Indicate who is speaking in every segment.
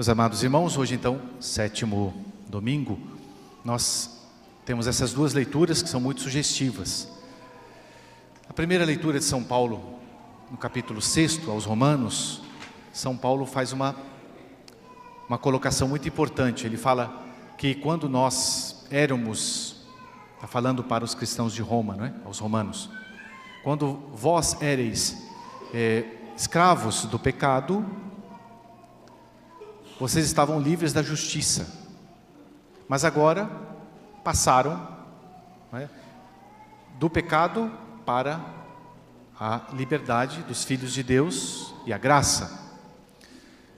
Speaker 1: Meus amados irmãos, hoje então, sétimo domingo, nós temos essas duas leituras que são muito sugestivas. A primeira leitura de São Paulo, no capítulo 6 aos Romanos, São Paulo faz uma, uma colocação muito importante. Ele fala que quando nós éramos, está falando para os cristãos de Roma, não é? aos romanos, quando vós éreis é, escravos do pecado, vocês estavam livres da justiça, mas agora passaram é, do pecado para a liberdade dos filhos de Deus e a graça.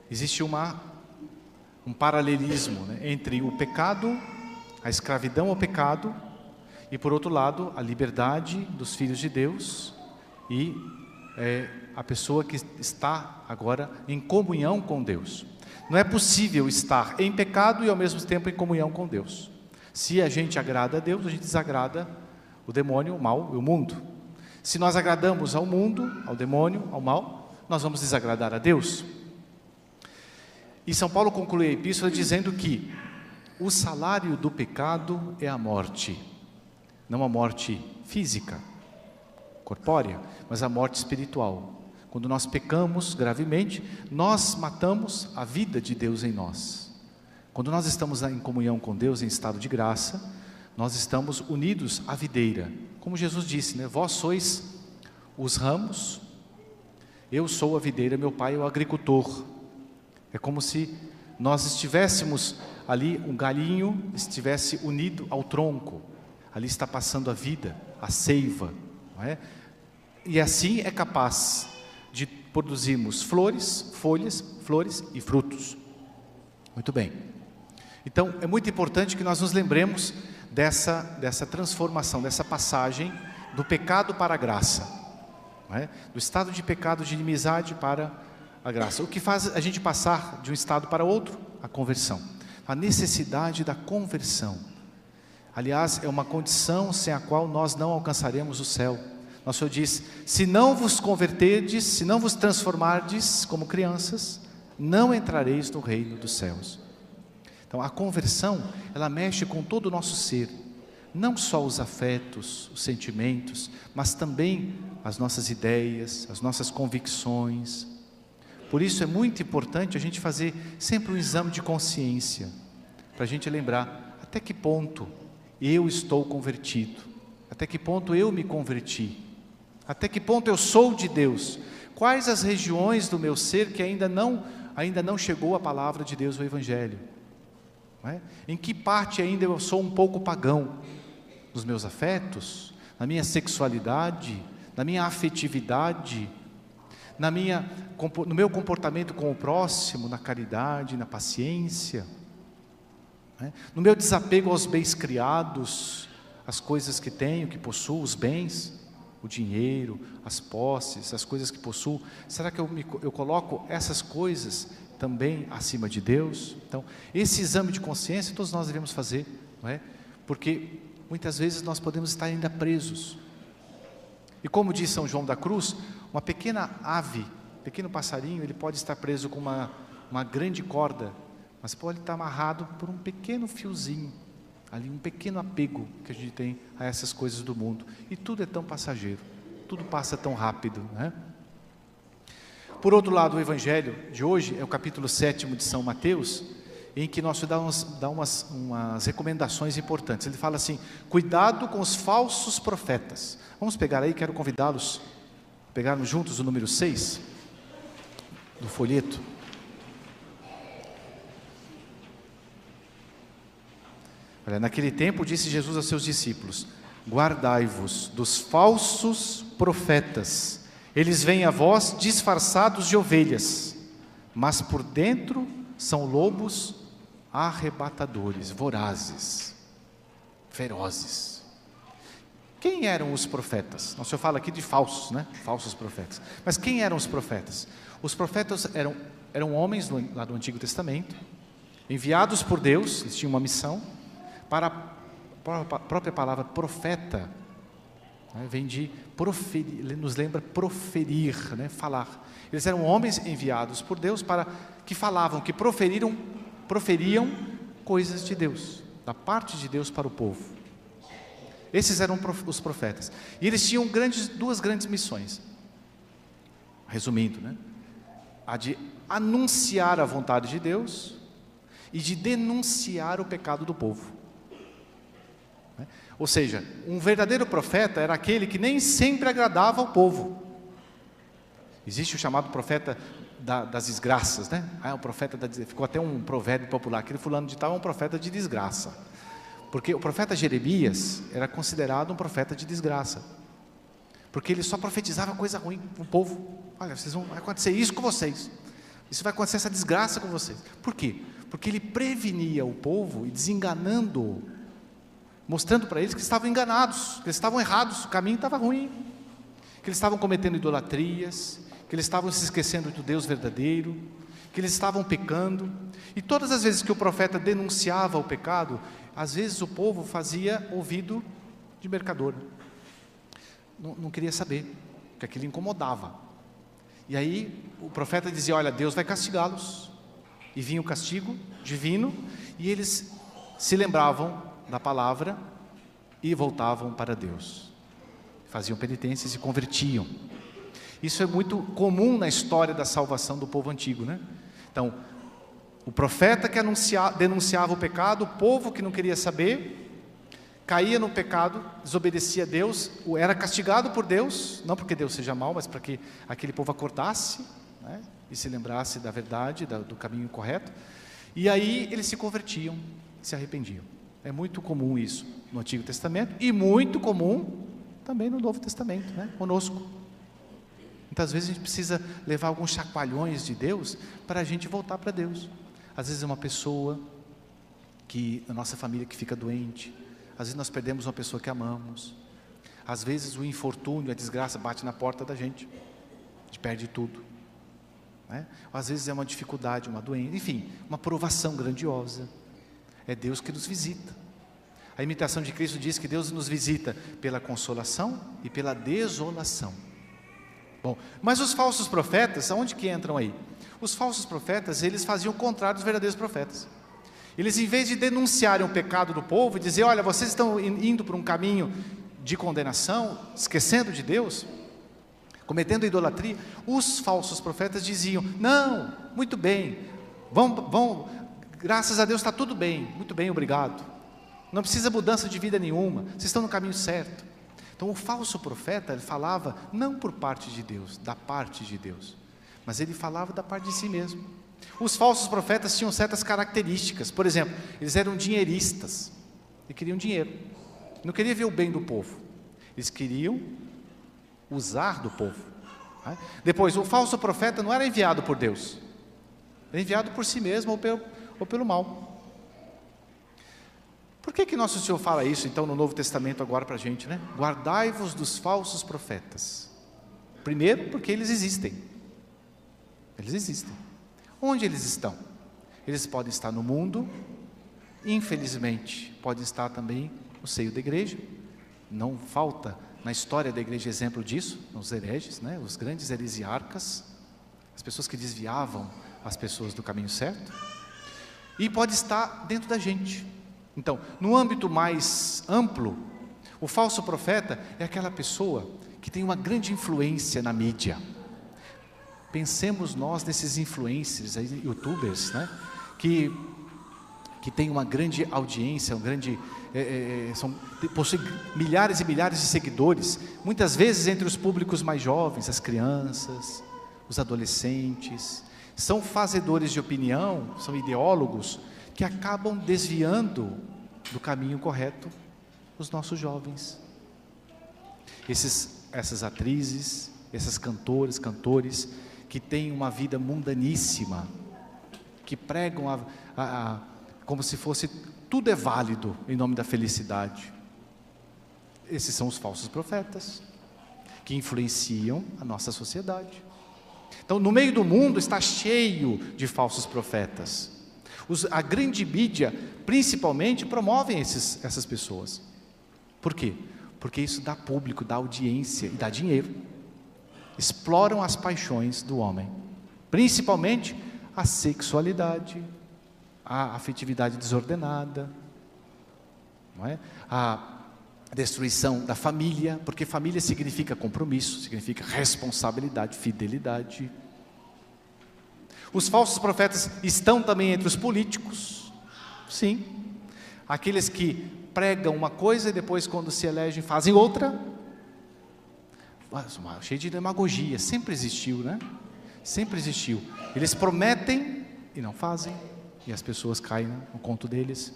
Speaker 1: Existe uma, um paralelismo né, entre o pecado, a escravidão ao pecado, e por outro lado, a liberdade dos filhos de Deus e é, a pessoa que está agora em comunhão com Deus. Não é possível estar em pecado e ao mesmo tempo em comunhão com Deus. Se a gente agrada a Deus, a gente desagrada o demônio, o mal e o mundo. Se nós agradamos ao mundo, ao demônio, ao mal, nós vamos desagradar a Deus. E São Paulo conclui a epístola dizendo que o salário do pecado é a morte, não a morte física, corpórea, mas a morte espiritual. Quando nós pecamos gravemente, nós matamos a vida de Deus em nós. Quando nós estamos em comunhão com Deus, em estado de graça, nós estamos unidos à videira. Como Jesus disse, né? Vós sois os ramos, eu sou a videira, meu pai é o agricultor. É como se nós estivéssemos ali, um galinho estivesse unido ao tronco. Ali está passando a vida, a seiva. Não é? E assim é capaz de produzirmos flores, folhas, flores e frutos. Muito bem. Então, é muito importante que nós nos lembremos dessa, dessa transformação, dessa passagem do pecado para a graça, é? do estado de pecado de inimizade para a graça. O que faz a gente passar de um estado para outro? A conversão. A necessidade da conversão. Aliás, é uma condição sem a qual nós não alcançaremos o céu. Nosso Senhor diz: se não vos converterdes, se não vos transformardes como crianças, não entrareis no reino dos céus. Então, a conversão, ela mexe com todo o nosso ser, não só os afetos, os sentimentos, mas também as nossas ideias, as nossas convicções. Por isso é muito importante a gente fazer sempre um exame de consciência, para a gente lembrar até que ponto eu estou convertido, até que ponto eu me converti, até que ponto eu sou de Deus? Quais as regiões do meu ser que ainda não, ainda não chegou a palavra de Deus, o Evangelho? É? Em que parte ainda eu sou um pouco pagão? Nos meus afetos, na minha sexualidade, na minha afetividade, na minha, no meu comportamento com o próximo, na caridade, na paciência, é? no meu desapego aos bens criados, as coisas que tenho, que possuo, os bens o dinheiro, as posses, as coisas que possuo? Será que eu, me, eu coloco essas coisas também acima de Deus? Então, esse exame de consciência todos nós devemos fazer, não é? Porque muitas vezes nós podemos estar ainda presos. E como diz São João da Cruz, uma pequena ave, pequeno passarinho, ele pode estar preso com uma, uma grande corda, mas pode estar amarrado por um pequeno fiozinho ali um pequeno apego que a gente tem a essas coisas do mundo. E tudo é tão passageiro, tudo passa tão rápido. Né? Por outro lado, o Evangelho de hoje é o capítulo 7 de São Mateus, em que nosso dá, umas, dá umas, umas recomendações importantes. Ele fala assim: cuidado com os falsos profetas. Vamos pegar aí, quero convidá-los, pegarmos juntos o número 6 do folheto. Olha, naquele tempo disse Jesus a seus discípulos: Guardai-vos dos falsos profetas. Eles vêm a vós disfarçados de ovelhas, mas por dentro são lobos arrebatadores, vorazes, ferozes. Quem eram os profetas? Nosso Senhor fala aqui de falsos, né? Falsos profetas. Mas quem eram os profetas? Os profetas eram, eram homens lá do Antigo Testamento, enviados por Deus, eles tinham uma missão para a própria palavra profeta, Né? Vem de proferir, nos lembra proferir, né? falar. Eles eram homens enviados por Deus para que falavam, que proferiram, proferiam coisas de Deus, da parte de Deus para o povo. Esses eram os profetas. E eles tinham grandes, duas grandes missões. Resumindo, né? A de anunciar a vontade de Deus e de denunciar o pecado do povo. Né? Ou seja, um verdadeiro profeta era aquele que nem sempre agradava ao povo. Existe o chamado profeta da, das desgraças, né? Ah, é profeta da ficou até um provérbio popular, aquele fulano de tal é um profeta de desgraça. Porque o profeta Jeremias era considerado um profeta de desgraça. Porque ele só profetizava coisa ruim para o povo. Olha, vocês vão, vai acontecer isso com vocês. Isso vai acontecer essa desgraça com vocês. Por quê? Porque ele prevenia o povo e desenganando, mostrando para eles que estavam enganados, que eles estavam errados, o caminho estava ruim, que eles estavam cometendo idolatrias, que eles estavam se esquecendo do Deus verdadeiro, que eles estavam pecando. E todas as vezes que o profeta denunciava o pecado, às vezes o povo fazia ouvido de mercador. Não, não queria saber, porque aquilo incomodava. E aí o profeta dizia: Olha, Deus vai castigá-los. E vinha o castigo divino, e eles se lembravam da palavra e voltavam para Deus. Faziam penitência e convertiam. Isso é muito comum na história da salvação do povo antigo, né? Então, o profeta que denunciava o pecado, o povo que não queria saber, caía no pecado, desobedecia a Deus, era castigado por Deus, não porque Deus seja mau, mas para que aquele povo acordasse né, e se lembrasse da verdade, do caminho correto. E aí eles se convertiam, se arrependiam. É muito comum isso no Antigo Testamento e muito comum também no Novo Testamento, né, conosco. Muitas vezes a gente precisa levar alguns chacoalhões de Deus para a gente voltar para Deus. Às vezes é uma pessoa que a nossa família que fica doente. Às vezes nós perdemos uma pessoa que amamos. Às vezes o infortúnio, a desgraça bate na porta da gente. A gente perde tudo. Né? Às vezes é uma dificuldade, uma doença, enfim, uma provação grandiosa. É Deus que nos visita. A imitação de Cristo diz que Deus nos visita pela consolação e pela desolação. Bom, mas os falsos profetas, aonde que entram aí? Os falsos profetas, eles faziam o contrário dos verdadeiros profetas. Eles, em vez de denunciarem o pecado do povo e dizer, olha, vocês estão indo por um caminho de condenação, esquecendo de Deus, cometendo idolatria, os falsos profetas diziam: não, muito bem, vão, vão graças a Deus está tudo bem, muito bem, obrigado. Não precisa mudança de vida nenhuma, vocês estão no caminho certo. Então o falso profeta, ele falava não por parte de Deus, da parte de Deus, mas ele falava da parte de si mesmo. Os falsos profetas tinham certas características, por exemplo, eles eram dinheiristas, e queriam dinheiro, não queriam ver o bem do povo, eles queriam usar do povo. Né? Depois, o falso profeta não era enviado por Deus, era enviado por si mesmo ou ou pelo mal. Por que, que Nosso Senhor fala isso então no Novo Testamento agora para a gente, né? Guardai-vos dos falsos profetas. Primeiro, porque eles existem. Eles existem. Onde eles estão? Eles podem estar no mundo, infelizmente, podem estar também no seio da igreja. Não falta na história da igreja exemplo disso, nos hereges, né? os grandes heresiarcas, as pessoas que desviavam as pessoas do caminho certo. E pode estar dentro da gente. Então, no âmbito mais amplo, o falso profeta é aquela pessoa que tem uma grande influência na mídia. Pensemos nós nesses influencers, youtubers, né? que, que tem uma grande audiência, um grande, é, é, é, são, milhares e milhares de seguidores, muitas vezes entre os públicos mais jovens, as crianças, os adolescentes, são fazedores de opinião, são ideólogos, que acabam desviando do caminho correto os nossos jovens. Esses, essas atrizes, essas cantoras, cantores, que têm uma vida mundaníssima, que pregam a, a, a, como se fosse tudo é válido em nome da felicidade. Esses são os falsos profetas, que influenciam a nossa sociedade. Então, no meio do mundo está cheio de falsos profetas. Os, a grande mídia, principalmente, promovem esses, essas pessoas. Por quê? porque isso dá público, dá audiência e dá dinheiro. Exploram as paixões do homem, principalmente a sexualidade, a afetividade desordenada, não é? a destruição da família, porque família significa compromisso, significa responsabilidade, fidelidade. Os falsos profetas estão também entre os políticos, sim, aqueles que pregam uma coisa e depois, quando se elegem, fazem outra. Cheio de demagogia, sempre existiu, né? Sempre existiu. Eles prometem e não fazem, e as pessoas caem no conto deles.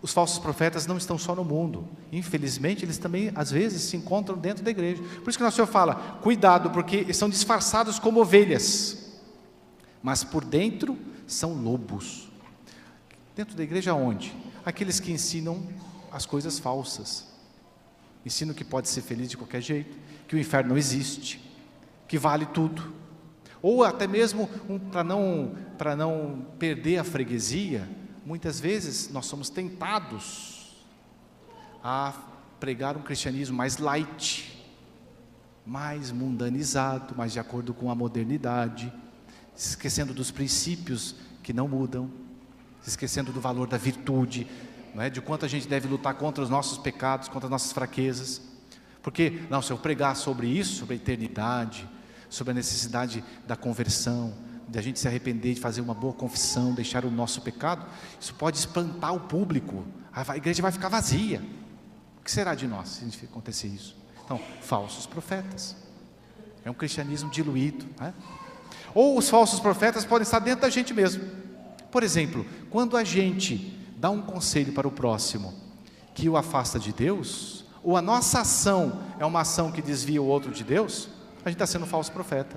Speaker 1: Os falsos profetas não estão só no mundo. Infelizmente, eles também, às vezes, se encontram dentro da igreja. Por isso que o Senhor fala: cuidado, porque são disfarçados como ovelhas, mas por dentro são lobos. Dentro da igreja, onde? Aqueles que ensinam as coisas falsas. Ensinam que pode ser feliz de qualquer jeito, que o inferno não existe, que vale tudo. Ou até mesmo um, para não, não perder a freguesia, muitas vezes nós somos tentados a pregar um cristianismo mais light, mais mundanizado, mais de acordo com a modernidade, esquecendo dos princípios que não mudam, esquecendo do valor da virtude, é? de quanto a gente deve lutar contra os nossos pecados, contra as nossas fraquezas. Porque, não, se eu pregar sobre isso, sobre a eternidade, sobre a necessidade da conversão, de a gente se arrepender, de fazer uma boa confissão, deixar o nosso pecado, isso pode espantar o público, a igreja vai ficar vazia. O que será de nós se acontecer isso? Então, falsos profetas. É um cristianismo diluído. Né? Ou os falsos profetas podem estar dentro da gente mesmo. Por exemplo, quando a gente dá um conselho para o próximo que o afasta de Deus, ou a nossa ação é uma ação que desvia o outro de Deus, a gente está sendo falso profeta.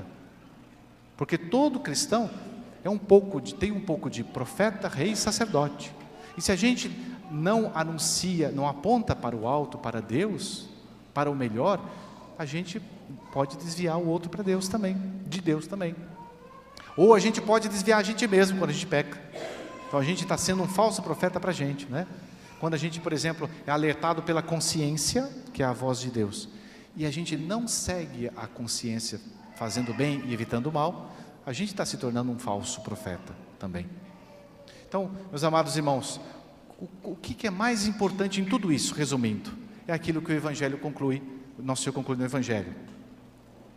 Speaker 1: Porque todo cristão é um pouco de, tem um pouco de profeta, rei e sacerdote. E se a gente não anuncia, não aponta para o alto, para Deus, para o melhor, a gente pode desviar o outro para Deus também, de Deus também. Ou a gente pode desviar a gente mesmo quando a gente peca. Então a gente está sendo um falso profeta para a gente, né? Quando a gente, por exemplo, é alertado pela consciência, que é a voz de Deus, e a gente não segue a consciência fazendo bem e evitando o mal, a gente está se tornando um falso profeta também. Então, meus amados irmãos, o, o que, é mais importante em tudo isso, resumindo, é aquilo que o Evangelho conclui, nosso Senhor conclui no Evangelho.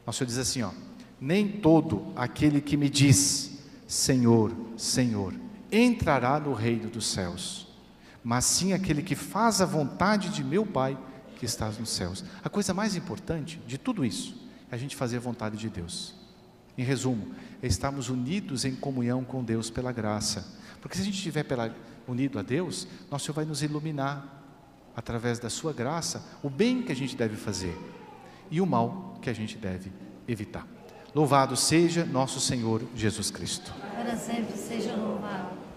Speaker 1: Nosso Senhor diz assim: ó, nem todo aquele que me diz Senhor, Senhor, entrará no reino dos céus, mas sim aquele que faz a vontade de meu Pai que está nos céus. A coisa mais importante de tudo isso a gente fazer a vontade de Deus. Em resumo, é estarmos unidos em comunhão com Deus pela graça. Porque se a gente estiver pela, unido a Deus, nosso Senhor vai nos iluminar através da sua graça o bem que a gente deve fazer e o mal que a gente deve evitar. Louvado seja nosso Senhor Jesus Cristo.
Speaker 2: Para sempre seja louvado.